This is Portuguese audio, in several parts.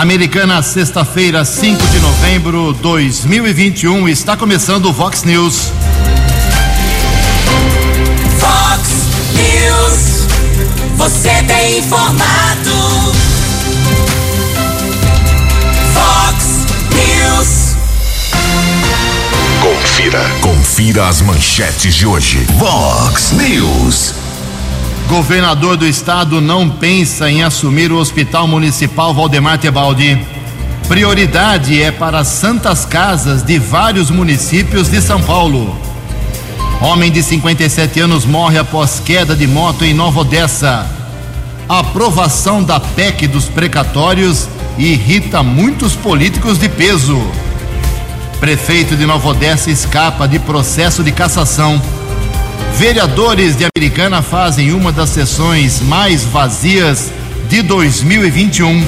Americana, sexta-feira, 5 de novembro de 2021, está começando o Vox News. Vox News, você tem informado. Vox News. Confira, confira as manchetes de hoje. Vox News. Governador do estado não pensa em assumir o Hospital Municipal Valdemar Tebaldi. Prioridade é para santas casas de vários municípios de São Paulo. Homem de 57 anos morre após queda de moto em Nova Odessa. aprovação da PEC dos precatórios irrita muitos políticos de peso. Prefeito de Nova Odessa escapa de processo de cassação. Vereadores de Americana fazem uma das sessões mais vazias de 2021.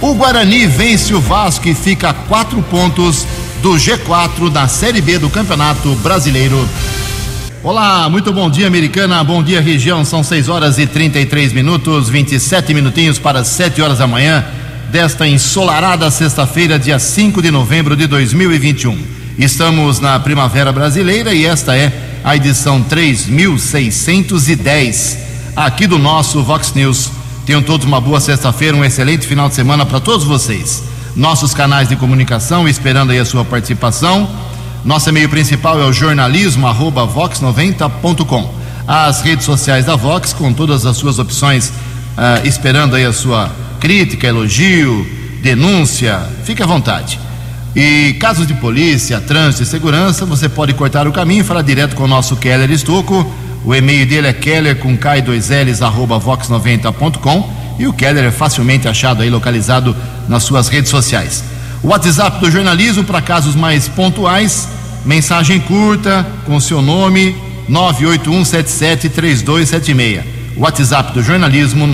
O Guarani vence o Vasco e fica a quatro pontos do G4 da Série B do Campeonato Brasileiro. Olá, muito bom dia, Americana. Bom dia, região. São 6 horas e 33 minutos, 27 minutinhos para 7 horas da manhã desta ensolarada sexta-feira, dia 5 de novembro de 2021. Estamos na Primavera Brasileira e esta é a edição 3610 aqui do nosso Vox News. Tenham todos uma boa sexta-feira, um excelente final de semana para todos vocês. Nossos canais de comunicação, esperando aí a sua participação. Nosso e-mail principal é o jornalismo arroba vox90.com. As redes sociais da Vox, com todas as suas opções, uh, esperando aí a sua crítica, elogio, denúncia, fique à vontade. E casos de polícia, trânsito e segurança, você pode cortar o caminho e falar direto com o nosso Keller Estocco. O e-mail dele é keller com k2ls arroba vox90.com e o Keller é facilmente achado aí, localizado nas suas redes sociais. O WhatsApp do jornalismo para casos mais pontuais, mensagem curta com seu nome 981773276. WhatsApp do jornalismo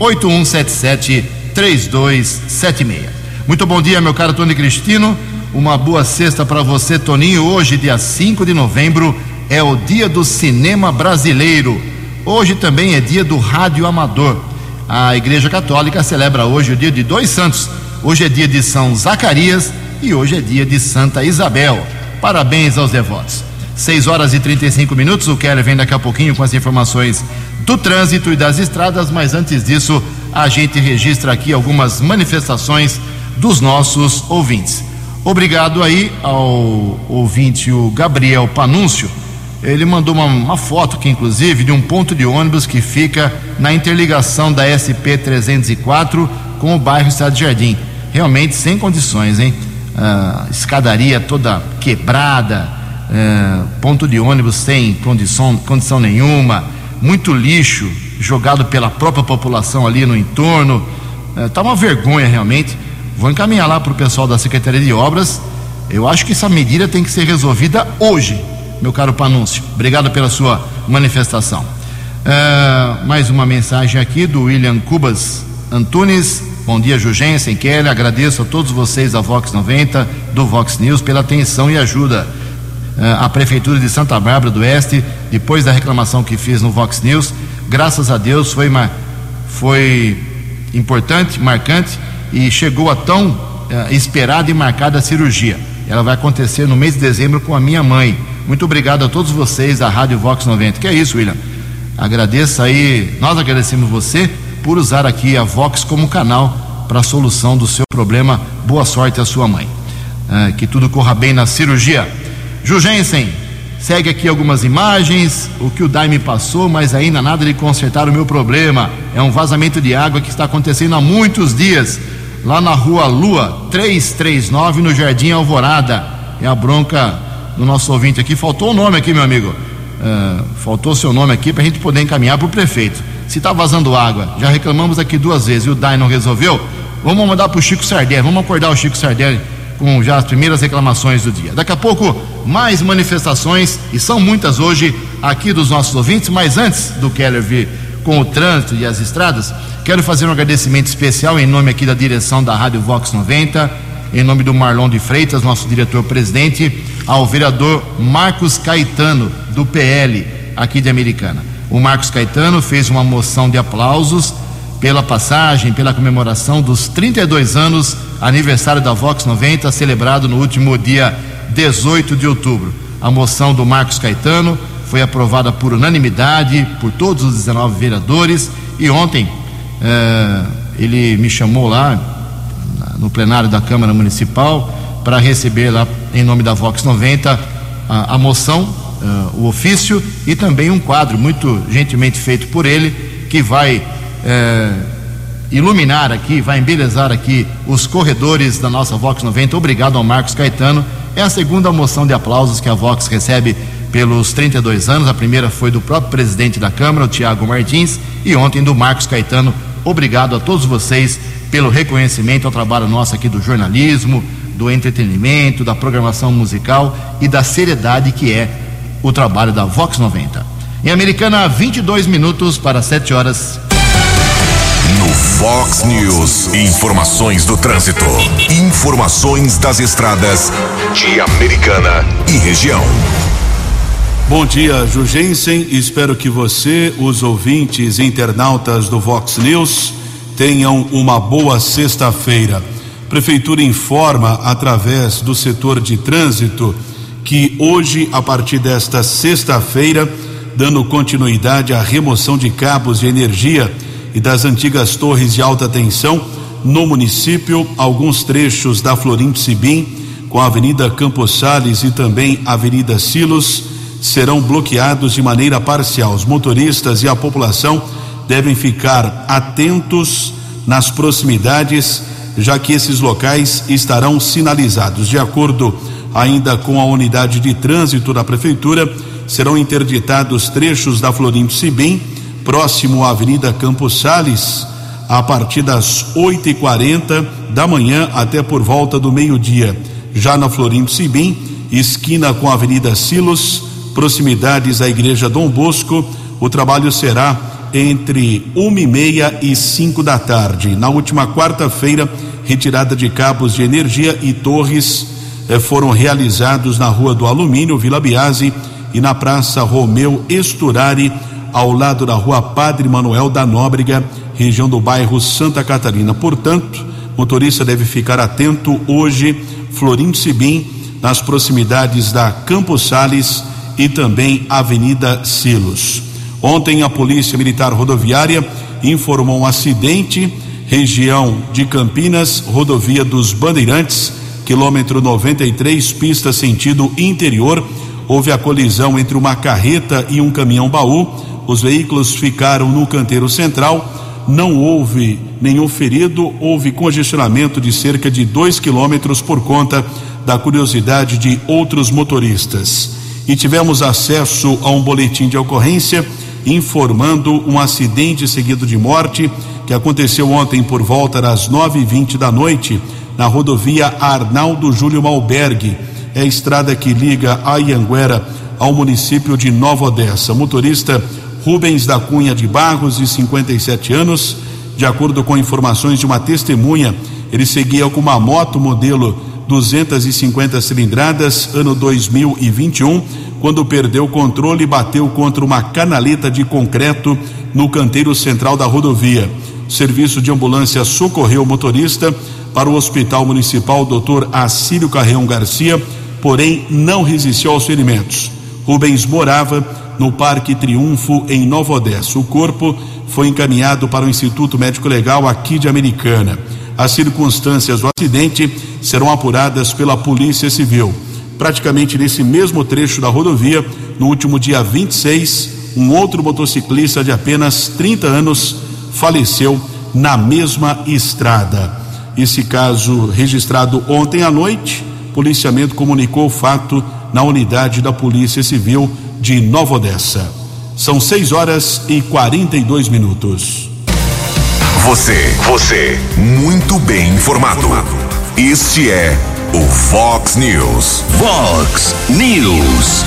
981773276. Muito bom dia, meu caro Tony Cristino. Uma boa sexta para você, Toninho. Hoje, dia 5 de novembro, é o dia do cinema brasileiro. Hoje também é dia do rádio amador. A Igreja Católica celebra hoje o dia de dois santos. Hoje é dia de São Zacarias e hoje é dia de Santa Isabel. Parabéns aos devotos. 6 horas e 35 minutos. O Keller vem daqui a pouquinho com as informações do trânsito e das estradas, mas antes disso, a gente registra aqui algumas manifestações dos nossos ouvintes. Obrigado aí ao ouvinte, o Gabriel Panúncio. Ele mandou uma, uma, foto aqui, inclusive, de um ponto de ônibus que fica na interligação da SP 304 com o bairro Estado Jardim. Realmente sem condições, hein? Ah, escadaria toda quebrada, ah, ponto de ônibus sem condição, condição nenhuma, muito lixo jogado pela própria população ali no entorno. Está uma vergonha realmente. Vou encaminhar lá para o pessoal da Secretaria de Obras. Eu acho que essa medida tem que ser resolvida hoje, meu caro Panúncio. Obrigado pela sua manifestação. Uh, mais uma mensagem aqui do William Cubas Antunes. Bom dia, Jugensen, Kelly. Agradeço a todos vocês da Vox 90, do Vox News, pela atenção e ajuda. Uh, a Prefeitura de Santa Bárbara do Oeste, depois da reclamação que fiz no Vox News, graças a Deus foi, uma, foi importante, marcante e chegou a tão uh, esperada e marcada cirurgia. Ela vai acontecer no mês de dezembro com a minha mãe. Muito obrigado a todos vocês da Rádio Vox 90. Que é isso, William? Agradeço aí, nós agradecemos você por usar aqui a Vox como canal para a solução do seu problema. Boa sorte à sua mãe. Uh, que tudo corra bem na cirurgia. Jugensen, segue aqui algumas imagens, o que o DAI me passou, mas ainda nada de consertar o meu problema. É um vazamento de água que está acontecendo há muitos dias lá na rua Lua 339, no Jardim Alvorada. É a bronca do nosso ouvinte aqui. Faltou o nome aqui, meu amigo. Uh, faltou seu nome aqui para a gente poder encaminhar para o prefeito. Se está vazando água, já reclamamos aqui duas vezes e o DAI não resolveu, vamos mandar para o Chico Sardelli, vamos acordar o Chico Sardelli com já as primeiras reclamações do dia. Daqui a pouco, mais manifestações, e são muitas hoje aqui dos nossos ouvintes, mas antes do Keller vir com o trânsito e as estradas, Quero fazer um agradecimento especial em nome aqui da direção da Rádio Vox 90, em nome do Marlon de Freitas, nosso diretor-presidente, ao vereador Marcos Caetano, do PL, aqui de Americana. O Marcos Caetano fez uma moção de aplausos pela passagem, pela comemoração dos 32 anos, aniversário da Vox 90, celebrado no último dia 18 de outubro. A moção do Marcos Caetano foi aprovada por unanimidade por todos os 19 vereadores e ontem eh, ele me chamou lá no plenário da Câmara Municipal para receber lá em nome da Vox 90 a, a moção, uh, o ofício e também um quadro muito gentilmente feito por ele que vai uh, iluminar aqui, vai embelezar aqui os corredores da nossa Vox 90. Obrigado ao Marcos Caetano. É a segunda moção de aplausos que a Vox recebe pelos 32 anos. A primeira foi do próprio presidente da Câmara, o Tiago Martins, e ontem do Marcos Caetano. Obrigado a todos vocês pelo reconhecimento ao trabalho nosso aqui do jornalismo, do entretenimento, da programação musical e da seriedade que é o trabalho da Vox 90. Em Americana, 22 minutos para 7 horas. No Fox News, informações do trânsito, informações das estradas de Americana e região. Bom dia, Jugensen. Espero que você, os ouvintes internautas do Vox News, tenham uma boa sexta-feira. Prefeitura informa através do setor de trânsito que hoje, a partir desta sexta-feira, dando continuidade à remoção de cabos de energia e das antigas torres de alta tensão no município, alguns trechos da Florim Sibim, com a Avenida Campos Sales e também Avenida Silos, serão bloqueados de maneira parcial. Os motoristas e a população devem ficar atentos nas proximidades, já que esses locais estarão sinalizados. De acordo ainda com a unidade de trânsito da prefeitura, serão interditados trechos da Florim Sibim, próximo à Avenida Campos Sales, a partir das 8 e 40 da manhã até por volta do meio-dia. Já na Florim Sibim, esquina com a Avenida Silos, proximidades à Igreja Dom Bosco, o trabalho será entre uma e meia e cinco da tarde. Na última quarta-feira, retirada de cabos de energia e torres eh, foram realizados na Rua do Alumínio, Vila Biase, e na Praça Romeu Esturari, ao lado da Rua Padre Manuel da Nóbrega, região do bairro Santa Catarina. Portanto, motorista deve ficar atento hoje, Florim Sibim, nas proximidades da Campos Sales e também Avenida Silos. Ontem, a Polícia Militar Rodoviária informou um acidente, região de Campinas, rodovia dos Bandeirantes, quilômetro 93, pista sentido interior. Houve a colisão entre uma carreta e um caminhão baú. Os veículos ficaram no canteiro central. Não houve nenhum ferido, houve congestionamento de cerca de dois quilômetros por conta da curiosidade de outros motoristas. E tivemos acesso a um boletim de ocorrência informando um acidente seguido de morte que aconteceu ontem por volta das nove e vinte da noite na rodovia Arnaldo Júlio Malberg, é a estrada que liga a Ianguera ao município de Nova Odessa. Motorista Rubens da Cunha de Barros, de 57 anos, de acordo com informações de uma testemunha, ele seguia com uma moto modelo 250 cilindradas, ano 2021, quando perdeu o controle e bateu contra uma canaleta de concreto no canteiro central da rodovia. O serviço de ambulância socorreu o motorista para o Hospital Municipal Dr. Assírio Carreão Garcia, porém não resistiu aos ferimentos. Rubens morava no Parque Triunfo, em Nova Odessa. O corpo foi encaminhado para o Instituto Médico Legal aqui de Americana. As circunstâncias do acidente serão apuradas pela Polícia Civil. Praticamente nesse mesmo trecho da rodovia, no último dia 26, um outro motociclista de apenas 30 anos faleceu na mesma estrada. Esse caso registrado ontem à noite, policiamento comunicou o fato na unidade da Polícia Civil de Nova Odessa. São 6 horas e 42 minutos. Você, você, muito bem informado. Este é o Fox News. Fox News.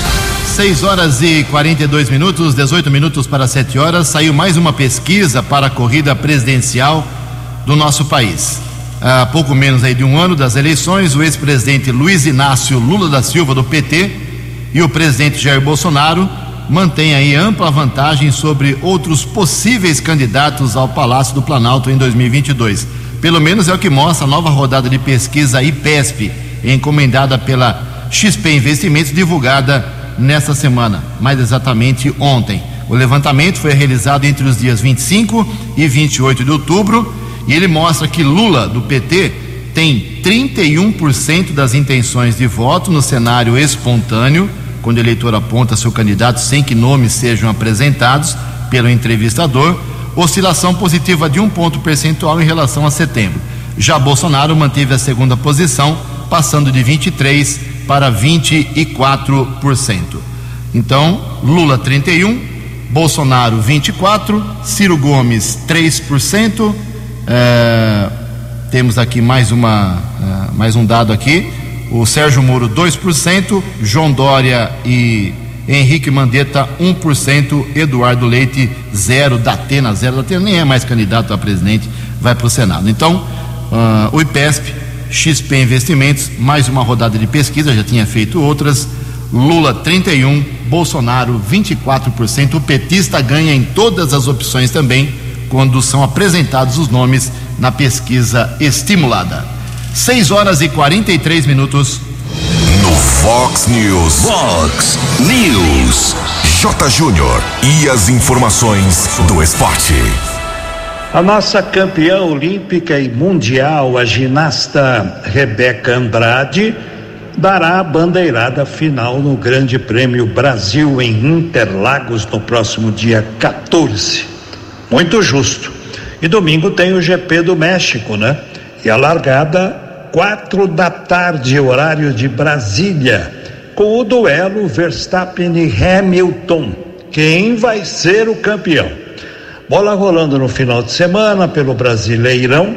6 horas e 42 minutos, 18 minutos para 7 horas. Saiu mais uma pesquisa para a corrida presidencial do nosso país. Há pouco menos aí de um ano das eleições, o ex-presidente Luiz Inácio Lula da Silva, do PT, e o presidente Jair Bolsonaro mantém aí ampla vantagem sobre outros possíveis candidatos ao Palácio do Planalto em 2022. Pelo menos é o que mostra a nova rodada de pesquisa IPESP, encomendada pela XP Investimentos, divulgada nesta semana, mais exatamente ontem. O levantamento foi realizado entre os dias 25 e 28 de outubro e ele mostra que Lula, do PT, tem 31% das intenções de voto no cenário espontâneo, quando o eleitor aponta seu candidato sem que nomes sejam apresentados pelo entrevistador, oscilação positiva de um ponto percentual em relação a setembro. Já Bolsonaro manteve a segunda posição, passando de 23 para 24%. Então, Lula 31, Bolsonaro 24, Ciro Gomes 3%. É, temos aqui mais uma é, mais um dado aqui. O Sérgio Moro 2%, João Dória e Henrique Mandetta 1%, Eduardo Leite 0, Datena 0, Datena nem é mais candidato a presidente, vai para o Senado. Então, uh, o IPESP, XP Investimentos, mais uma rodada de pesquisa, já tinha feito outras. Lula 31, Bolsonaro 24%. O petista ganha em todas as opções também, quando são apresentados os nomes na pesquisa estimulada. 6 horas e 43 minutos. No Fox News. Fox News. J. Júnior. E as informações do esporte. A nossa campeã olímpica e mundial, a ginasta Rebeca Andrade, dará a bandeirada final no Grande Prêmio Brasil em Interlagos no próximo dia 14. Muito justo. E domingo tem o GP do México, né? E a largada, quatro da tarde, horário de Brasília, com o duelo Verstappen e Hamilton. Quem vai ser o campeão? Bola rolando no final de semana pelo Brasileirão.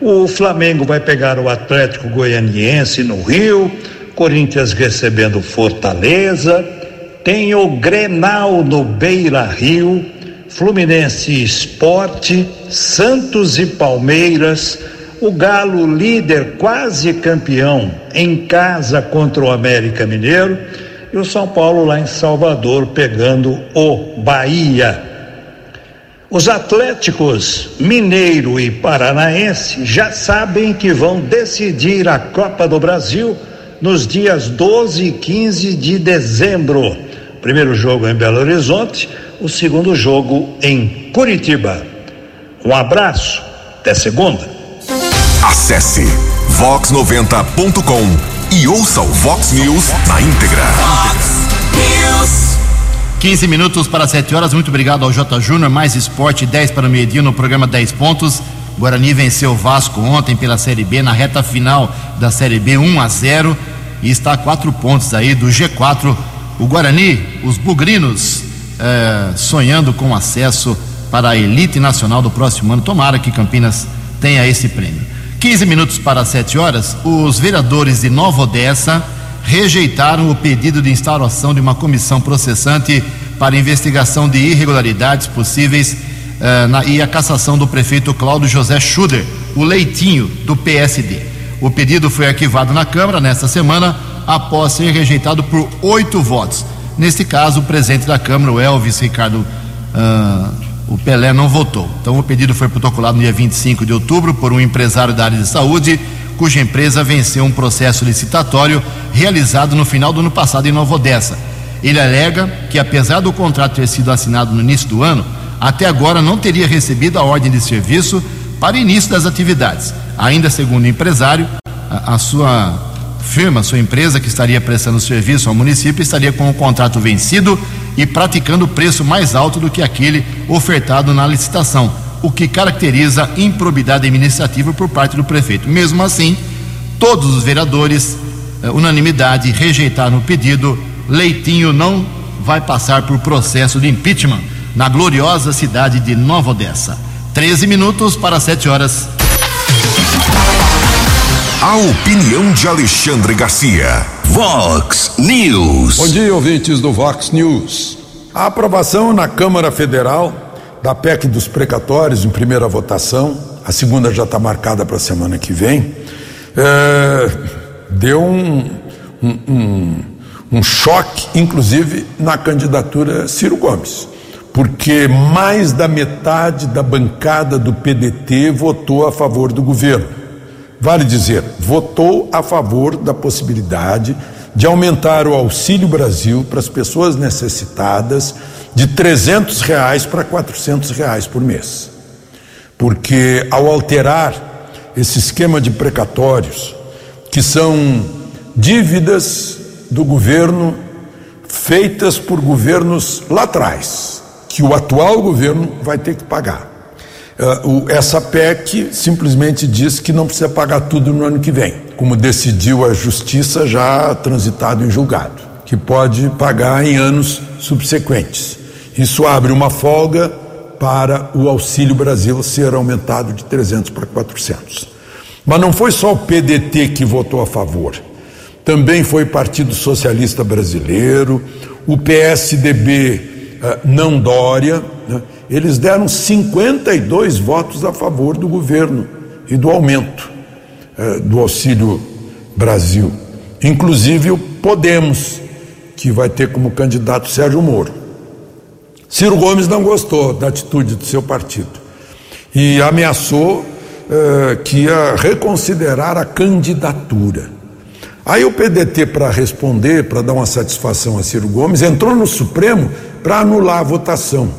O Flamengo vai pegar o Atlético Goianiense no Rio, Corinthians recebendo Fortaleza, tem o Grenal no Beira Rio, Fluminense Esporte, Santos e Palmeiras, o Galo líder quase campeão em casa contra o América Mineiro e o São Paulo lá em Salvador pegando o Bahia. Os Atléticos Mineiro e Paranaense já sabem que vão decidir a Copa do Brasil nos dias 12 e 15 de dezembro. Primeiro jogo em Belo Horizonte, o segundo jogo em Curitiba. Um abraço, até segunda. Acesse vox90.com e ouça o Vox News na íntegra. News. 15 minutos para 7 horas. Muito obrigado ao J. Júnior. Mais esporte, 10 para o meio-dia no programa 10 pontos. Guarani venceu o Vasco ontem pela Série B, na reta final da Série B, 1 a 0 e está a quatro pontos aí do G4. O Guarani, os bugrinos, eh, sonhando com acesso para a elite nacional do próximo ano. Tomara que Campinas tenha esse prêmio. 15 minutos para 7 horas, os vereadores de Nova Odessa rejeitaram o pedido de instauração de uma comissão processante para investigação de irregularidades possíveis eh, na, e a cassação do prefeito Cláudio José Schuder, o leitinho do PSD. O pedido foi arquivado na Câmara nesta semana após ser rejeitado por oito votos. Neste caso, o presidente da Câmara, o Elvis Ricardo, ah, o Pelé, não votou. Então, o pedido foi protocolado no dia 25 de outubro por um empresário da área de saúde, cuja empresa venceu um processo licitatório realizado no final do ano passado em Nova Odessa. Ele alega que, apesar do contrato ter sido assinado no início do ano, até agora não teria recebido a ordem de serviço para início das atividades. Ainda segundo o empresário, a, a sua firma, a sua empresa que estaria prestando serviço ao município estaria com o contrato vencido e praticando preço mais alto do que aquele ofertado na licitação, o que caracteriza improbidade administrativa por parte do prefeito. Mesmo assim, todos os vereadores, eh, unanimidade, rejeitaram o pedido. Leitinho não vai passar por processo de impeachment na gloriosa cidade de Nova Odessa. 13 minutos para 7 horas. A opinião de Alexandre Garcia. Vox News. Bom dia, ouvintes do Vox News. A aprovação na Câmara Federal da PEC dos precatórios em primeira votação, a segunda já está marcada para a semana que vem, é, deu um, um, um, um choque, inclusive, na candidatura Ciro Gomes, porque mais da metade da bancada do PDT votou a favor do governo. Vale dizer, votou a favor da possibilidade de aumentar o Auxílio Brasil para as pessoas necessitadas de 300 reais para 400 reais por mês. Porque ao alterar esse esquema de precatórios, que são dívidas do governo feitas por governos lá atrás, que o atual governo vai ter que pagar. Uh, essa PEC simplesmente diz que não precisa pagar tudo no ano que vem, como decidiu a Justiça já transitado em julgado, que pode pagar em anos subsequentes. Isso abre uma folga para o Auxílio Brasil ser aumentado de 300 para 400. Mas não foi só o PDT que votou a favor também foi Partido Socialista Brasileiro, o PSDB eh, não Dória, né? Eles deram 52 votos a favor do governo e do aumento eh, do Auxílio Brasil. Inclusive o Podemos, que vai ter como candidato Sérgio Moro. Ciro Gomes não gostou da atitude do seu partido e ameaçou eh, que ia reconsiderar a candidatura. Aí o PDT, para responder, para dar uma satisfação a Ciro Gomes, entrou no Supremo para anular a votação,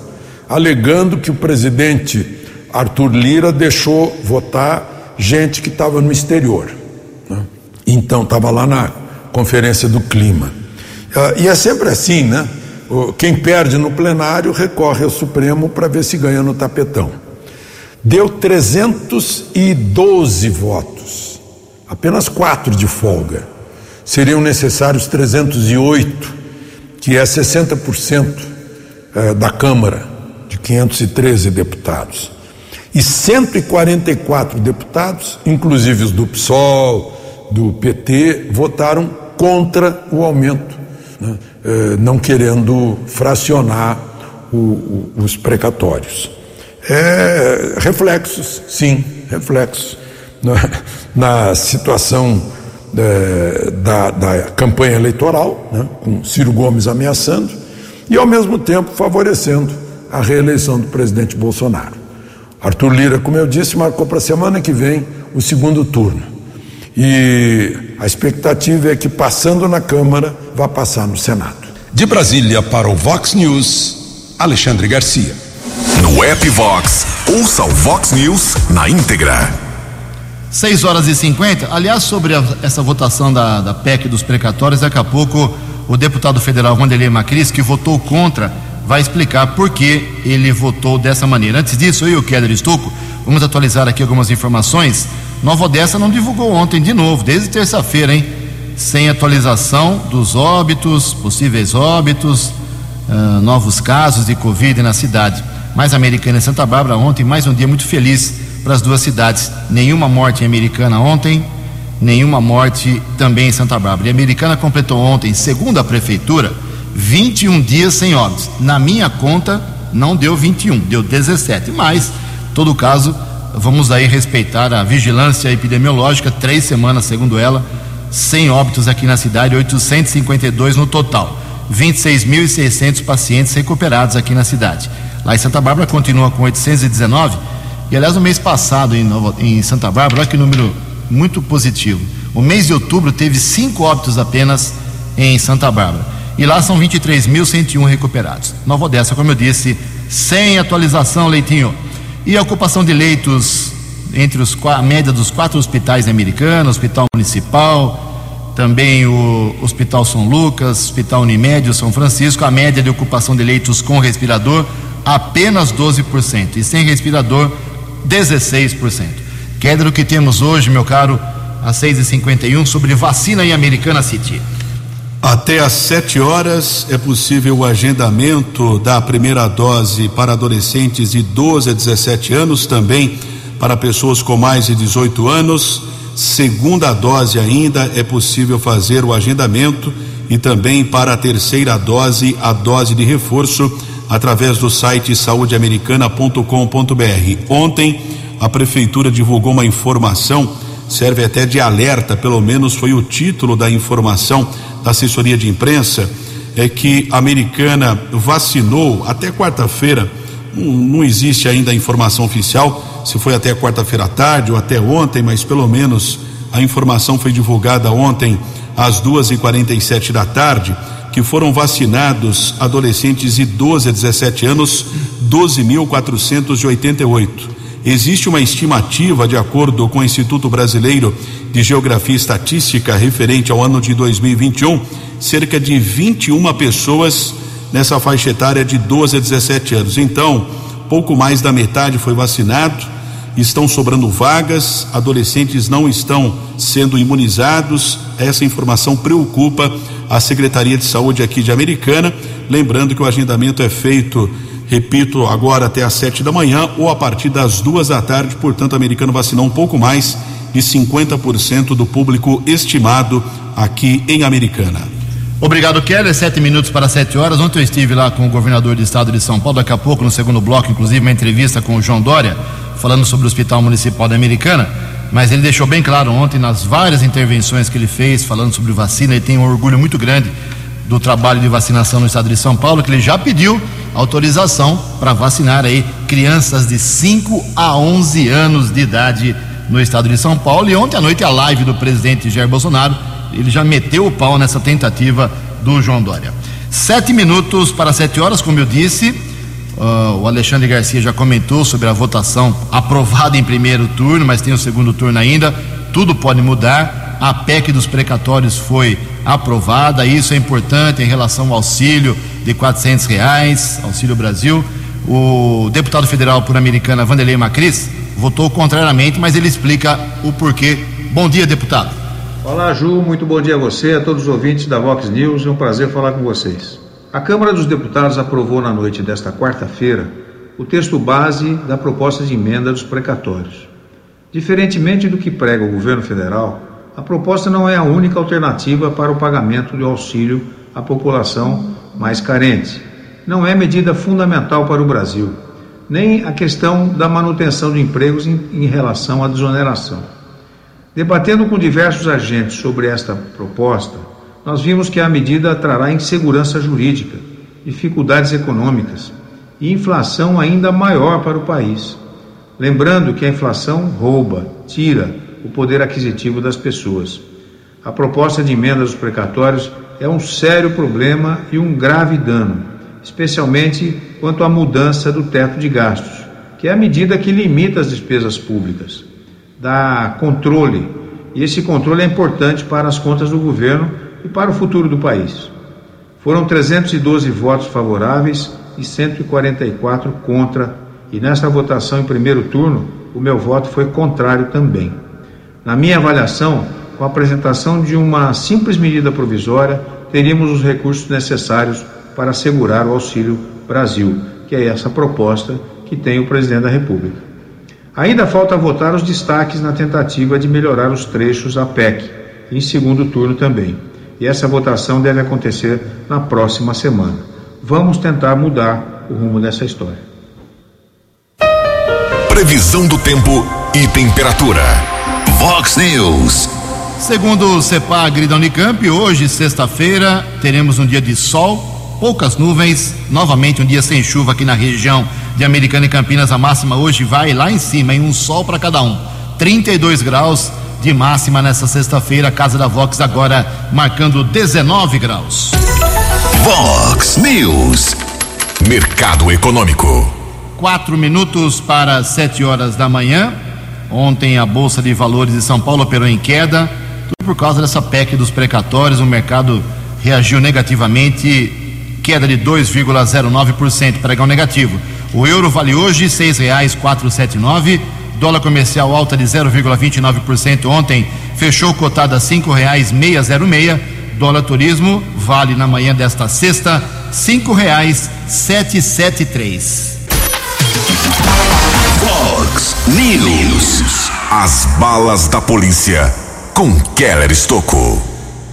alegando que o presidente Arthur Lira deixou votar gente que estava no exterior. Né? Então, estava lá na Conferência do Clima. Ah, e é sempre assim, né? Quem perde no plenário recorre ao Supremo para ver se ganha no tapetão. Deu 312 votos, apenas quatro de folga seriam necessários 308, que é 60% eh, da Câmara, 513 deputados. E 144 deputados, inclusive os do PSOL, do PT, votaram contra o aumento, né? Eh, não querendo fracionar o, o, os precatórios. É, reflexos, sim, reflexos na, na situação é, da, da, campanha eleitoral, né, com Ciro Gomes ameaçando, e ao mesmo tempo favorecendo a reeleição do presidente Bolsonaro. Arthur Lira, como eu disse, marcou para a semana que vem o segundo turno. E a expectativa é que, passando na Câmara, vá passar no Senado. De Brasília para o Vox News, Alexandre Garcia. No app Vox, ouça o Vox News na íntegra. 6 horas e 50. Aliás, sobre a, essa votação da, da PEC dos precatórios, daqui a pouco o deputado federal Wanderlei Macris, que votou contra, vai explicar por que ele votou dessa maneira. Antes disso, eu e o Keller Estuco, vamos atualizar aqui algumas informações. Nova Odessa não divulgou ontem de novo, desde terça-feira, hein? Sem atualização dos óbitos, possíveis óbitos, uh, novos casos de Covid na cidade. Mais Americana e Santa Bárbara ontem, mais um dia muito feliz para as duas cidades. Nenhuma morte em Americana ontem, nenhuma morte também em Santa Bárbara. E Americana completou ontem, segundo a prefeitura, 21 dias sem óbitos. Na minha conta, não deu 21, deu 17. Mas, todo caso, vamos aí respeitar a vigilância epidemiológica, três semanas, segundo ela, sem óbitos aqui na cidade, 852 no total. 26.600 pacientes recuperados aqui na cidade. Lá em Santa Bárbara continua com 819 e aliás, no mês passado em, Nova, em Santa Bárbara, olha que número muito positivo. O mês de outubro teve cinco óbitos apenas em Santa Bárbara. E lá são 23.101 recuperados. Nova Odessa, como eu disse, sem atualização, Leitinho. E a ocupação de leitos entre os, a média dos quatro hospitais americanos, Hospital Municipal, também o Hospital São Lucas, Hospital Unimed, São Francisco, a média de ocupação de leitos com respirador apenas 12%. E sem respirador, 16%. Queda do que temos hoje, meu caro, às 6h51, sobre vacina em Americana City. Até às 7 horas é possível o agendamento da primeira dose para adolescentes de 12 a 17 anos, também para pessoas com mais de 18 anos. Segunda dose ainda é possível fazer o agendamento e também para a terceira dose, a dose de reforço através do site saudeamericana.com.br. Ontem, a prefeitura divulgou uma informação, serve até de alerta, pelo menos foi o título da informação da assessoria de imprensa é que a americana vacinou até quarta-feira. Não, não existe ainda a informação oficial se foi até quarta-feira à tarde ou até ontem, mas pelo menos a informação foi divulgada ontem às duas e quarenta e sete da tarde que foram vacinados adolescentes de 12 a 17 anos 12.488. Existe uma estimativa, de acordo com o Instituto Brasileiro de Geografia e Estatística, referente ao ano de 2021, cerca de 21 pessoas nessa faixa etária de 12 a 17 anos. Então, pouco mais da metade foi vacinado, estão sobrando vagas, adolescentes não estão sendo imunizados. Essa informação preocupa a Secretaria de Saúde aqui de Americana. Lembrando que o agendamento é feito, repito, agora até às sete da manhã ou a partir das duas da tarde. Portanto, o americano vacinou um pouco mais de 50% do público estimado aqui em Americana. Obrigado, Keller. Sete minutos para sete horas. Ontem eu estive lá com o governador do estado de São Paulo. Daqui a pouco, no segundo bloco, inclusive, uma entrevista com o João Dória, falando sobre o Hospital Municipal da Americana. Mas ele deixou bem claro ontem, nas várias intervenções que ele fez, falando sobre vacina, ele tem um orgulho muito grande do trabalho de vacinação no estado de São Paulo, que ele já pediu autorização para vacinar aí crianças de 5 a 11 anos de idade no estado de São Paulo. E ontem à noite, a live do presidente Jair Bolsonaro ele já meteu o pau nessa tentativa do João Dória. Sete minutos para sete horas, como eu disse, uh, o Alexandre Garcia já comentou sobre a votação aprovada em primeiro turno, mas tem o segundo turno ainda. Tudo pode mudar. A PEC dos precatórios foi aprovada, isso é importante em relação ao auxílio de quatrocentos reais, Auxílio Brasil. O deputado federal por Americana, Vanderlei Macris, votou contrariamente, mas ele explica o porquê. Bom dia, deputado. Olá, Ju, muito bom dia a você, a todos os ouvintes da Vox News, é um prazer falar com vocês. A Câmara dos Deputados aprovou na noite desta quarta-feira o texto base da proposta de emenda dos precatórios. Diferentemente do que prega o governo federal, a proposta não é a única alternativa para o pagamento do auxílio à população mais carente. Não é medida fundamental para o Brasil, nem a questão da manutenção de empregos em, em relação à desoneração. Debatendo com diversos agentes sobre esta proposta, nós vimos que a medida trará insegurança jurídica, dificuldades econômicas e inflação ainda maior para o país. Lembrando que a inflação rouba, tira o poder aquisitivo das pessoas. A proposta de emenda dos precatórios é um sério problema e um grave dano, especialmente quanto à mudança do teto de gastos, que é a medida que limita as despesas públicas dá controle. E esse controle é importante para as contas do governo e para o futuro do país. Foram 312 votos favoráveis e 144 contra, e nesta votação em primeiro turno, o meu voto foi contrário também. Na minha avaliação, com a apresentação de uma simples medida provisória, teríamos os recursos necessários para assegurar o Auxílio Brasil, que é essa proposta que tem o presidente da República. Ainda falta votar os destaques na tentativa de melhorar os trechos da PEC, em segundo turno também. E essa votação deve acontecer na próxima semana. Vamos tentar mudar o rumo dessa história. Previsão do tempo e temperatura. Vox News. Segundo o CEPAGRI da Unicamp, hoje, sexta-feira, teremos um dia de sol, poucas nuvens, novamente um dia sem chuva aqui na região de Americana e Campinas. A máxima hoje vai lá em cima, em um sol para cada um. 32 graus de máxima nessa sexta-feira. Casa da Vox agora marcando 19 graus. Vox News. Mercado Econômico. Quatro minutos para sete horas da manhã. Ontem a Bolsa de Valores de São Paulo operou em queda, tudo por causa dessa PEC dos precatórios. O mercado reagiu negativamente queda de 2,09%, pregão negativo. O euro vale hoje R$ 6,479. Dólar comercial alta de 0,29% ontem, fechou cotado a reais seis Dólar turismo vale na manhã desta sexta sete três. News. As balas da polícia com Keller Estocou.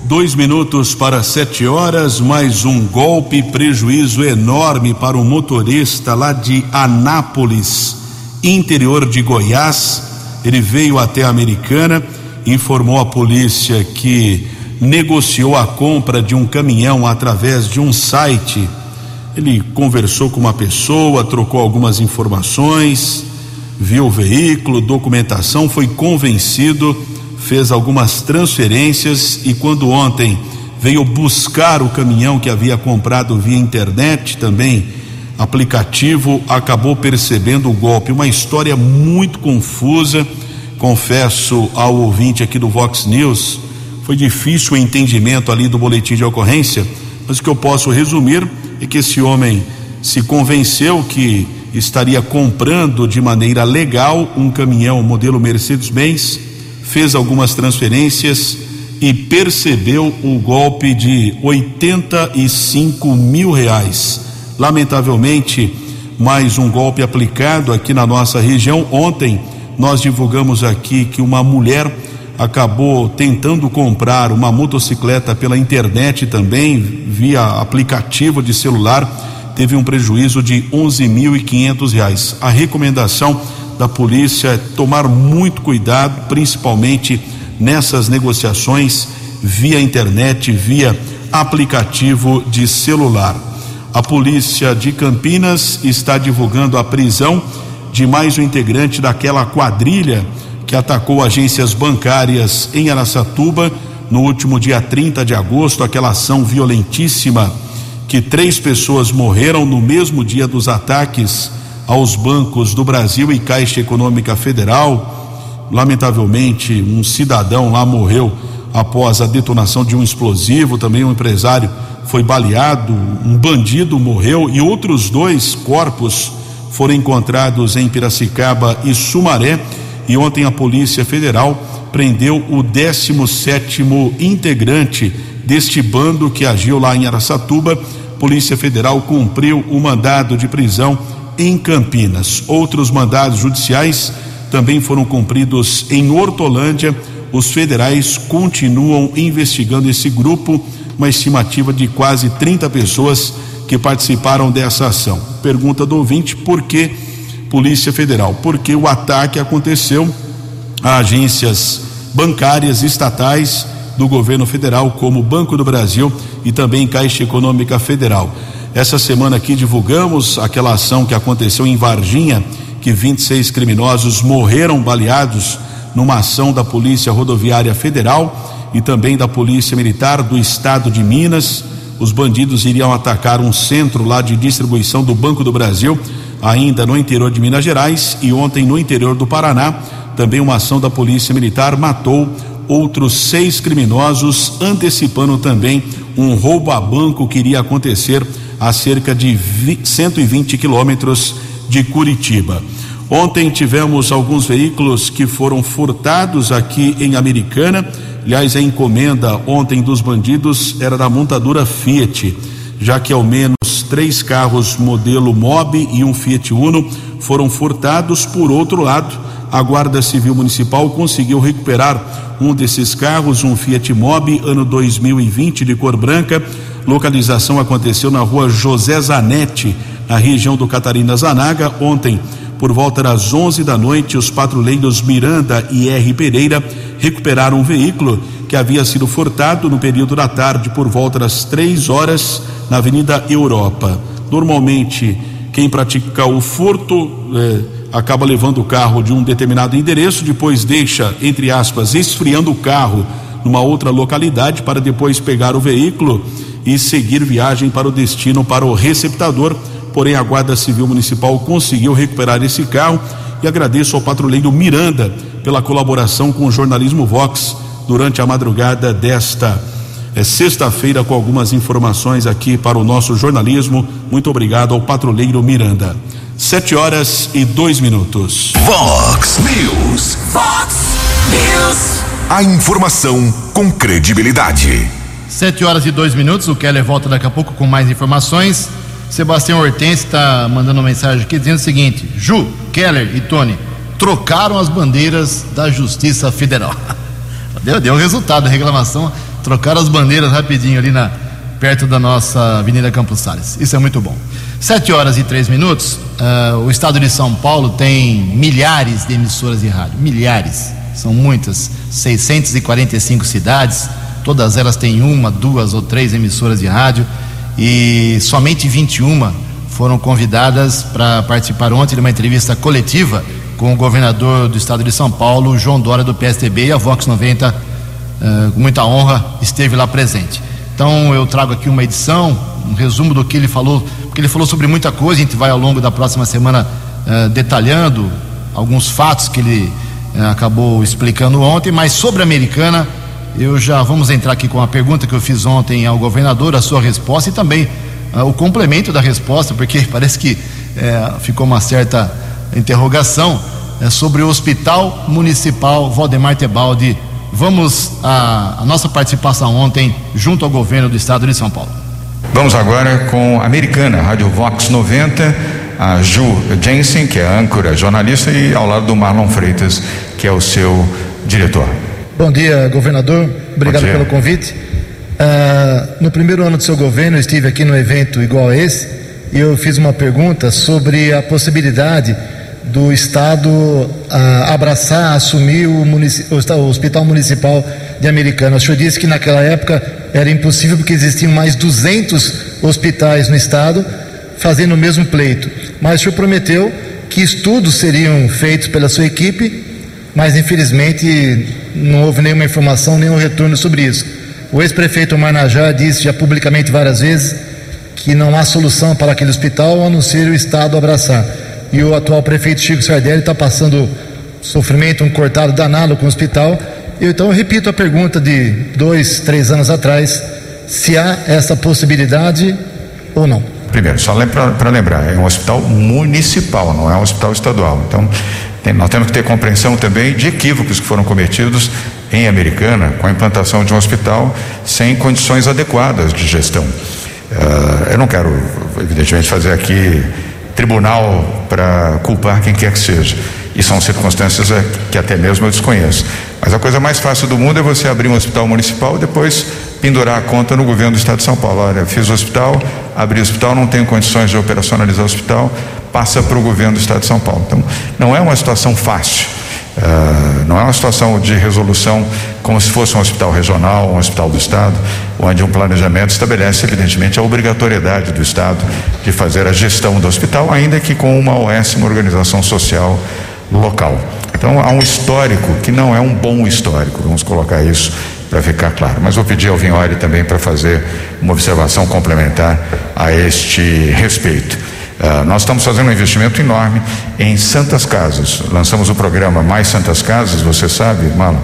Dois minutos para sete horas, mais um golpe, prejuízo enorme para o motorista lá de Anápolis, interior de Goiás. Ele veio até a Americana, informou à polícia que negociou a compra de um caminhão através de um site. Ele conversou com uma pessoa, trocou algumas informações, viu o veículo, documentação, foi convencido, fez algumas transferências e quando ontem veio buscar o caminhão que havia comprado via internet também, aplicativo, acabou percebendo o golpe. Uma história muito confusa. Confesso ao ouvinte aqui do Vox News, foi difícil o entendimento ali do boletim de ocorrência, mas o que eu posso resumir é que esse homem se convenceu que estaria comprando de maneira legal um caminhão modelo Mercedes-Benz, fez algumas transferências e percebeu o golpe de 85 mil reais. Lamentavelmente, mais um golpe aplicado aqui na nossa região. Ontem nós divulgamos aqui que uma mulher acabou tentando comprar uma motocicleta pela internet também, via aplicativo de celular, teve um prejuízo de 11.500 reais. A recomendação da polícia é tomar muito cuidado, principalmente nessas negociações via internet, via aplicativo de celular. A polícia de Campinas está divulgando a prisão de mais um integrante daquela quadrilha que atacou agências bancárias em Aracatuba no último dia 30 de agosto, aquela ação violentíssima que três pessoas morreram no mesmo dia dos ataques aos bancos do Brasil e Caixa Econômica Federal. Lamentavelmente, um cidadão lá morreu após a detonação de um explosivo, também um empresário foi baleado, um bandido morreu e outros dois corpos foram encontrados em Piracicaba e Sumaré e ontem a Polícia Federal prendeu o 17 integrante deste bando que agiu lá em Araçatuba. Polícia Federal cumpriu o mandado de prisão em Campinas. Outros mandados judiciais também foram cumpridos em Hortolândia. Os federais continuam investigando esse grupo, uma estimativa de quase 30 pessoas que participaram dessa ação. Pergunta do ouvinte: por que Polícia Federal, porque o ataque aconteceu a agências bancárias estatais do governo federal, como Banco do Brasil e também Caixa Econômica Federal. Essa semana aqui divulgamos aquela ação que aconteceu em Varginha, que 26 criminosos morreram baleados numa ação da Polícia Rodoviária Federal e também da Polícia Militar do Estado de Minas. Os bandidos iriam atacar um centro lá de distribuição do Banco do Brasil ainda no interior de Minas Gerais e ontem no interior do Paraná. Também uma ação da Polícia Militar matou outros seis criminosos, antecipando também um roubo a banco que iria acontecer a cerca de 120 quilômetros de Curitiba. Ontem tivemos alguns veículos que foram furtados aqui em Americana. Aliás, a encomenda ontem dos bandidos era da montadora Fiat, já que ao menos três carros modelo Mob e um Fiat Uno foram furtados. Por outro lado, a Guarda Civil Municipal conseguiu recuperar um desses carros, um Fiat Mobi, ano 2020, de cor branca. Localização aconteceu na rua José Zanetti, na região do Catarina Zanaga. Ontem, por volta das 11 da noite, os patrulheiros Miranda e R. Pereira recuperaram um veículo que havia sido furtado no período da tarde, por volta das três horas na Avenida Europa. Normalmente, quem pratica o furto eh, acaba levando o carro de um determinado endereço, depois deixa, entre aspas, esfriando o carro numa outra localidade para depois pegar o veículo e seguir viagem para o destino para o receptador. Porém, a Guarda Civil Municipal conseguiu recuperar esse carro e agradeço ao patrulheiro Miranda pela colaboração com o jornalismo Vox durante a madrugada desta é sexta-feira com algumas informações aqui para o nosso jornalismo. Muito obrigado ao patrulheiro Miranda. Sete horas e dois minutos. Vox News. Fox News. A informação com credibilidade. Sete horas e dois minutos. O Keller volta daqui a pouco com mais informações. Sebastião Hortense está mandando uma mensagem aqui dizendo o seguinte: Ju, Keller e Tony trocaram as bandeiras da Justiça Federal. deu, deu resultado a reclamação trocaram as bandeiras rapidinho ali na perto da nossa Avenida Campos Salles. Isso é muito bom. Sete horas e três minutos. Uh, o estado de São Paulo tem milhares de emissoras de rádio, milhares, são muitas, 645 cidades, todas elas têm uma, duas ou três emissoras de rádio e somente 21 foram convidadas para participar ontem de uma entrevista coletiva com o governador do estado de São Paulo, João Dória, do PSDB, e a Vox 90, uh, com muita honra, esteve lá presente. Então eu trago aqui uma edição, um resumo do que ele falou, porque ele falou sobre muita coisa, a gente vai ao longo da próxima semana uh, detalhando alguns fatos que ele uh, acabou explicando ontem, mas sobre a americana, eu já vamos entrar aqui com a pergunta que eu fiz ontem ao governador, a sua resposta e também o complemento da resposta, porque parece que ficou uma certa interrogação sobre o Hospital Municipal Valdemar Tebaldi Vamos à, nossa participação ontem junto ao governo do estado de São Paulo. Vamos agora com a Americana, Rádio Vox 90, a Ju Jensen, que é âncora, jornalista, e ao lado do Marlon Freitas, que é o seu diretor. Bom dia, governador. Obrigado dia. pelo convite. Uh, no primeiro ano do seu governo, eu estive aqui no evento igual a esse e eu fiz uma pergunta sobre a possibilidade do Estado abraçar, assumir o, o, Hospital Municipal de Americana. O senhor disse que naquela época era impossível porque existiam mais 200 hospitais no Estado fazendo o mesmo pleito. Mas o senhor prometeu que estudos seriam feitos pela sua equipe, mas infelizmente não houve nenhuma informação, nenhum retorno sobre isso. O ex-prefeito Marnajá disse já publicamente várias vezes que não há solução para aquele hospital a não ser o Estado abraçar e o atual prefeito Chico Sardelli está passando sofrimento, um cortado danado com o hospital. Eu, então eu repito a pergunta de dois, três anos atrás, se há essa possibilidade ou não. Primeiro, só para lembrar, é um hospital municipal, não é um hospital estadual. Então, tem, nós temos que ter compreensão também de equívocos que foram cometidos em Americana com a implantação de um hospital sem condições adequadas de gestão. Uh, eu não quero, evidentemente, fazer aqui tribunal para culpar quem quer que seja. E são circunstâncias é, que até mesmo eu desconheço. Mas a coisa mais fácil do mundo é você abrir um hospital municipal e depois pendurar a conta no governo do estado de São Paulo. Olha, fiz o hospital, abri o hospital, não tenho condições de operacionalizar o hospital, passa para o governo do estado de São Paulo. Então, não é uma situação fácil. Uh, não é uma situação de resolução como se fosse um hospital regional, um hospital do Estado, onde um planejamento estabelece, evidentemente, a obrigatoriedade do Estado de fazer a gestão do hospital, ainda que com uma OS, uma organização social local. Então, há um histórico que não é um bom histórico, vamos colocar isso para ficar claro. Mas vou pedir ao Vinhori também para fazer uma observação complementar a este respeito. Uh, nós estamos fazendo um investimento enorme em Santas Casas. Lançamos o programa Mais Santas Casas, você sabe, Malo,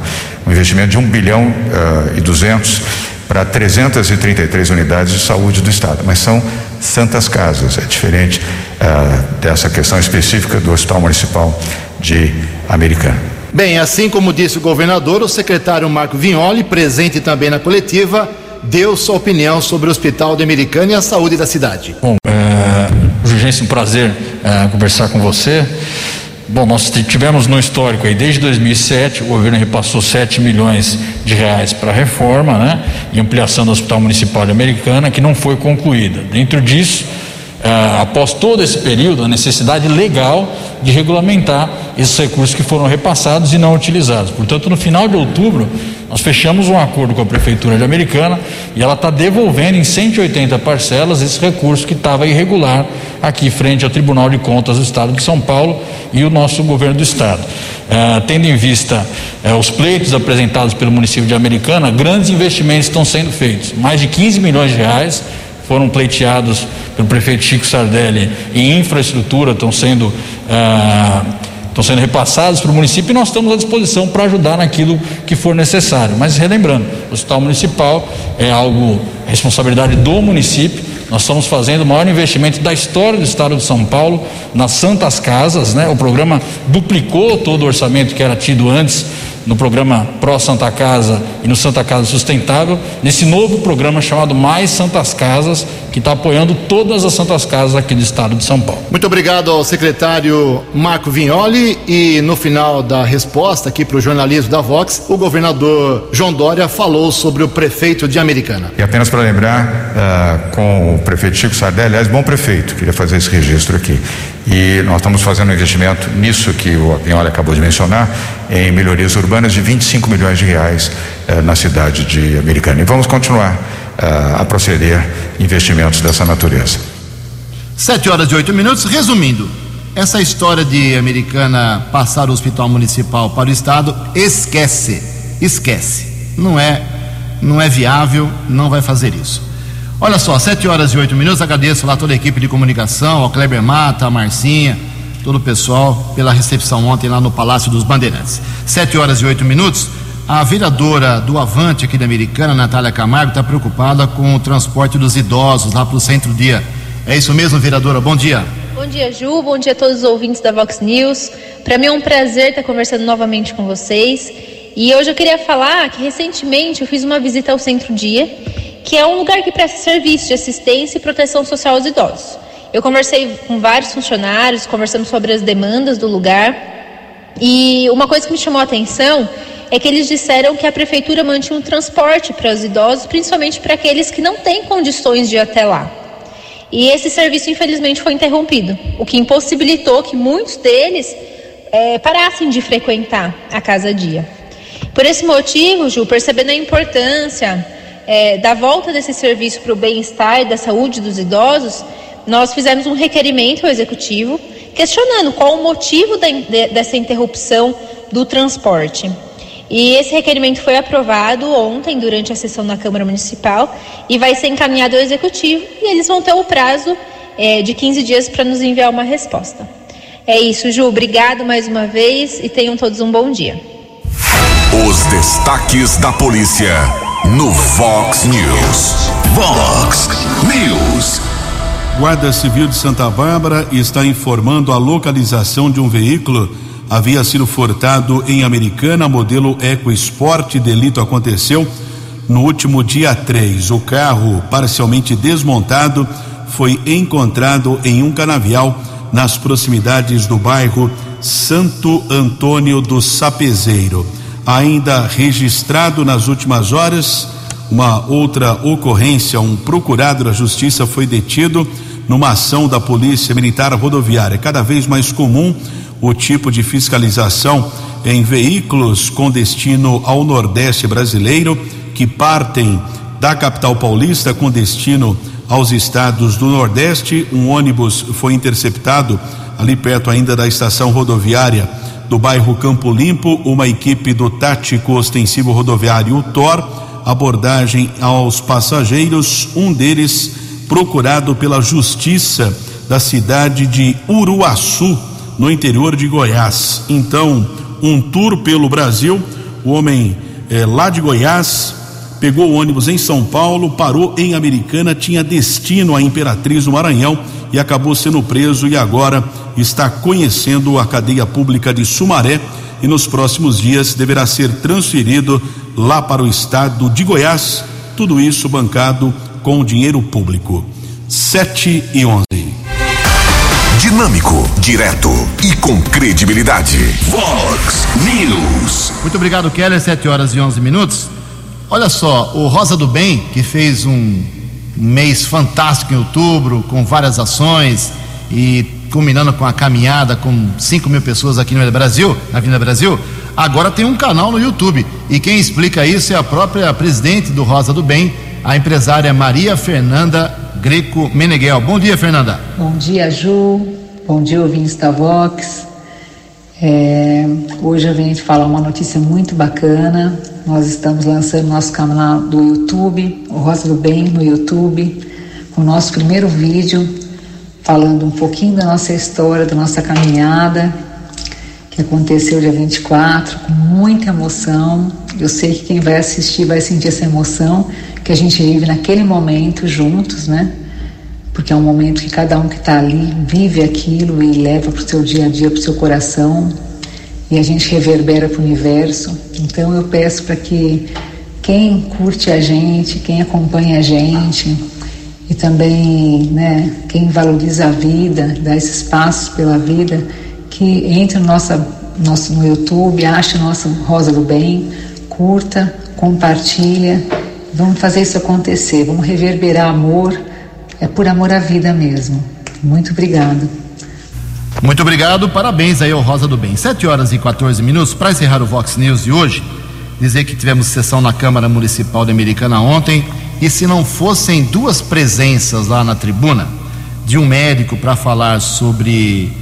um investimento de 1 bilhão uh, e 200 para 333 unidades de saúde do Estado. Mas são Santas Casas, é diferente uh, dessa questão específica do Hospital Municipal de Americana. Bem, assim como disse o governador, o secretário Marco Vignoli, presente também na coletiva, deu sua opinião sobre o Hospital de Americana e a saúde da cidade. Bom, é um prazer uh, conversar com você. Bom, nós tivemos no histórico aí, desde 2007, o governo repassou 7 milhões de reais para a reforma, né? E ampliação do Hospital Municipal de Americana, que não foi concluída. Dentro disso, uh, após todo esse período, a necessidade legal de regulamentar esses recursos que foram repassados e não utilizados. Portanto, no final de outubro, nós fechamos um acordo com a Prefeitura de Americana e ela está devolvendo em 180 parcelas esse recurso que estava irregular aqui frente ao Tribunal de Contas do Estado de São Paulo e o nosso governo do Estado. Uh, tendo em vista uh, os pleitos apresentados pelo município de Americana, grandes investimentos estão sendo feitos. Mais de 15 milhões de reais foram pleiteados pelo prefeito Chico Sardelli em infraestrutura, estão sendo. Uh, estão sendo repassados para o município e nós estamos à disposição para ajudar naquilo que for necessário. Mas relembrando, o hospital municipal é algo responsabilidade do município. Nós estamos fazendo o maior investimento da história do estado de São Paulo nas Santas Casas, né? O programa duplicou todo o orçamento que era tido antes no programa Pró Santa Casa e no Santa Casa Sustentável, nesse novo programa chamado Mais Santas Casas, que está apoiando todas as Santas Casas aqui do estado de São Paulo. Muito obrigado ao secretário Marco Vignoli e no final da resposta aqui para o jornalismo da Vox, o governador João Dória falou sobre o prefeito de Americana. E apenas para lembrar, uh, com o prefeito Chico Sardelli, aliás, bom prefeito, queria fazer esse registro aqui. E nós estamos fazendo um investimento nisso que o Agnoli acabou de mencionar, em melhorias urbanas de 25 milhões de reais eh, na cidade de Americana. E vamos continuar eh, a proceder investimentos dessa natureza. Sete horas e oito minutos. Resumindo, essa história de Americana passar o hospital municipal para o estado, esquece, esquece. Não é, não é viável, não vai fazer isso. Olha só, sete horas e oito minutos. Agradeço lá toda a equipe de comunicação, ao Kleber Mata, a Marcinha, todo o pessoal pela recepção ontem lá no Palácio dos Bandeirantes. Sete horas e oito minutos. A vereadora do Avante aqui da Americana, Natália Camargo, está preocupada com o transporte dos idosos lá para o centro-dia. É isso mesmo, vereadora? Bom dia. Bom dia, Ju. Bom dia a todos os ouvintes da Vox News. Para mim é um prazer estar conversando novamente com vocês. E hoje eu queria falar que recentemente eu fiz uma visita ao Centro Dia, que é um lugar que presta serviço de assistência e proteção social aos idosos. Eu conversei com vários funcionários, conversamos sobre as demandas do lugar. E uma coisa que me chamou a atenção é que eles disseram que a prefeitura mantinha um transporte para os idosos, principalmente para aqueles que não têm condições de ir até lá. E esse serviço, infelizmente, foi interrompido, o que impossibilitou que muitos deles é, parassem de frequentar a casa dia. Por esse motivo, Ju, percebendo a importância é, da volta desse serviço para o bem-estar e da saúde dos idosos, nós fizemos um requerimento ao executivo questionando qual o motivo da, de, dessa interrupção do transporte. E esse requerimento foi aprovado ontem, durante a sessão na Câmara Municipal, e vai ser encaminhado ao Executivo, e eles vão ter o prazo é, de 15 dias para nos enviar uma resposta. É isso, Ju. Obrigado mais uma vez e tenham todos um bom dia. Os destaques da polícia no Vox News. Vox News. Guarda Civil de Santa Bárbara está informando a localização de um veículo havia sido furtado em Americana, modelo EcoSport. Delito aconteceu no último dia 3. O carro, parcialmente desmontado, foi encontrado em um canavial nas proximidades do bairro Santo Antônio do Sapezeiro. Ainda registrado nas últimas horas, uma outra ocorrência, um procurado da justiça foi detido numa ação da Polícia Militar Rodoviária. Cada vez mais comum o tipo de fiscalização em veículos com destino ao Nordeste brasileiro que partem da capital paulista com destino aos estados do Nordeste. Um ônibus foi interceptado ali perto ainda da estação rodoviária do bairro Campo Limpo. Uma equipe do Tático Ostensivo Rodoviário TOR abordagem aos passageiros, um deles procurado pela Justiça da cidade de Uruaçu no interior de Goiás. Então, um tour pelo Brasil. O homem é, lá de Goiás pegou o ônibus em São Paulo, parou em Americana, tinha destino à Imperatriz do Maranhão e acabou sendo preso e agora está conhecendo a cadeia pública de Sumaré e nos próximos dias deverá ser transferido lá para o estado de Goiás. Tudo isso bancado com dinheiro público. 7 e 11. Dinâmico, direto e com credibilidade. Vox News. Muito obrigado, Keller. 7 horas e 11 minutos. Olha só, o Rosa do Bem, que fez um mês fantástico em outubro, com várias ações e culminando com a caminhada com 5 mil pessoas aqui no Brasil, na Avenida Brasil, agora tem um canal no YouTube. E quem explica isso é a própria presidente do Rosa do Bem, a empresária Maria Fernanda Greco Meneghel. Bom dia, Fernanda. Bom dia, Ju. Bom dia, ouvintes da Vox. É, hoje eu venho te falar uma notícia muito bacana. Nós estamos lançando nosso canal do YouTube, o Rosa do Bem no YouTube, com o nosso primeiro vídeo falando um pouquinho da nossa história, da nossa caminhada, que aconteceu dia 24, com muita emoção. Eu sei que quem vai assistir vai sentir essa emoção que a gente vive naquele momento juntos, né? Porque é um momento que cada um que está ali vive aquilo e leva para o seu dia a dia, para o seu coração, e a gente reverbera para o universo. Então eu peço para que quem curte a gente, quem acompanha a gente, e também né, quem valoriza a vida, dá esses passos pela vida, que entre no, nossa, nosso, no YouTube, ache nossa Rosa do Bem, curta, compartilha. Vamos fazer isso acontecer, vamos reverberar amor, é por amor à vida mesmo. Muito obrigada. Muito obrigado, parabéns aí ao Rosa do Bem. 7 horas e 14 minutos. Para encerrar o Vox News de hoje, dizer que tivemos sessão na Câmara Municipal de Americana ontem e se não fossem duas presenças lá na tribuna de um médico para falar sobre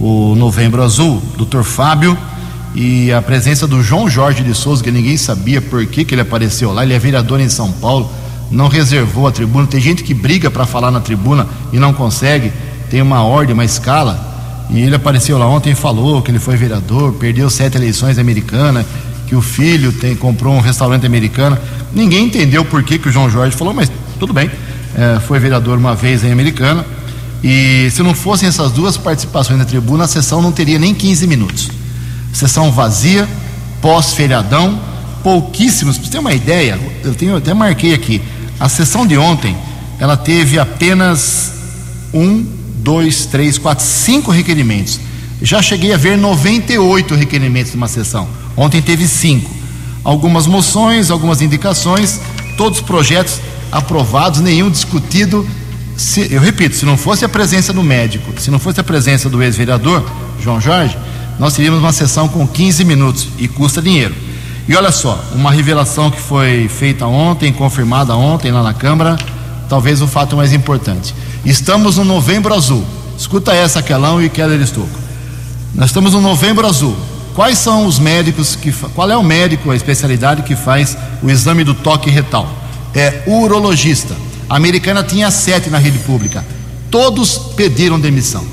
o Novembro Azul, Dr. Fábio, e a presença do João Jorge de Souza, que ninguém sabia por que, que ele apareceu lá, ele é vereador em São Paulo, não reservou a tribuna. Tem gente que briga para falar na tribuna e não consegue, tem uma ordem, uma escala. E ele apareceu lá ontem e falou que ele foi vereador, perdeu sete eleições americanas, que o filho tem, comprou um restaurante americano. Ninguém entendeu por que, que o João Jorge falou, mas tudo bem. É, foi vereador uma vez em Americana. E se não fossem essas duas participações na tribuna, a sessão não teria nem 15 minutos. Sessão vazia, pós-feriadão, pouquíssimos. Para você ter uma ideia, eu tenho eu até marquei aqui. A sessão de ontem, ela teve apenas um, dois, três, quatro, cinco requerimentos. Já cheguei a ver 98 requerimentos numa sessão. Ontem teve cinco. Algumas moções, algumas indicações, todos projetos aprovados, nenhum discutido. Se, eu repito, se não fosse a presença do médico, se não fosse a presença do ex-vereador, João Jorge, nós teríamos uma sessão com 15 minutos e custa dinheiro. E olha só, uma revelação que foi feita ontem, confirmada ontem lá na Câmara, talvez o fato mais importante. Estamos no Novembro Azul. Escuta essa, Quelão e Keller Estouco. Nós estamos no Novembro Azul. Quais são os médicos que qual é o médico, a especialidade que faz o exame do toque retal? É urologista. A americana tinha sete na rede pública. Todos pediram demissão.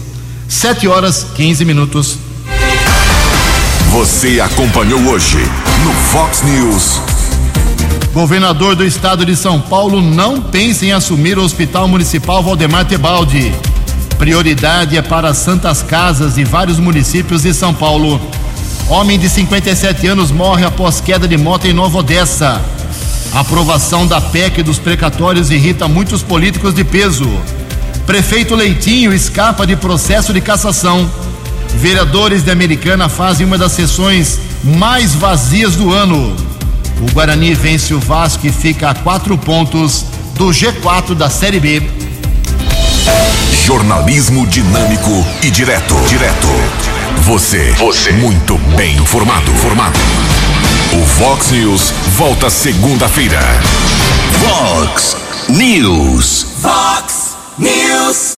Sete horas, 15 minutos. Você acompanhou hoje no Fox News. Governador do estado de São Paulo não pensa em assumir o Hospital Municipal Valdemar Tebaldi. Prioridade é para Santas Casas e vários municípios de São Paulo. Homem de 57 anos morre após queda de moto em Nova Odessa. A aprovação da PEC dos precatórios irrita muitos políticos de peso. Prefeito Leitinho escapa de processo de cassação. Vereadores de Americana fazem uma das sessões mais vazias do ano. O Guarani vence o Vasco e fica a quatro pontos do G4 da Série B. Jornalismo dinâmico e direto. Direto. Você. Você. Muito bem informado. Formado. O Vox News volta segunda-feira. Vox News. Vox News.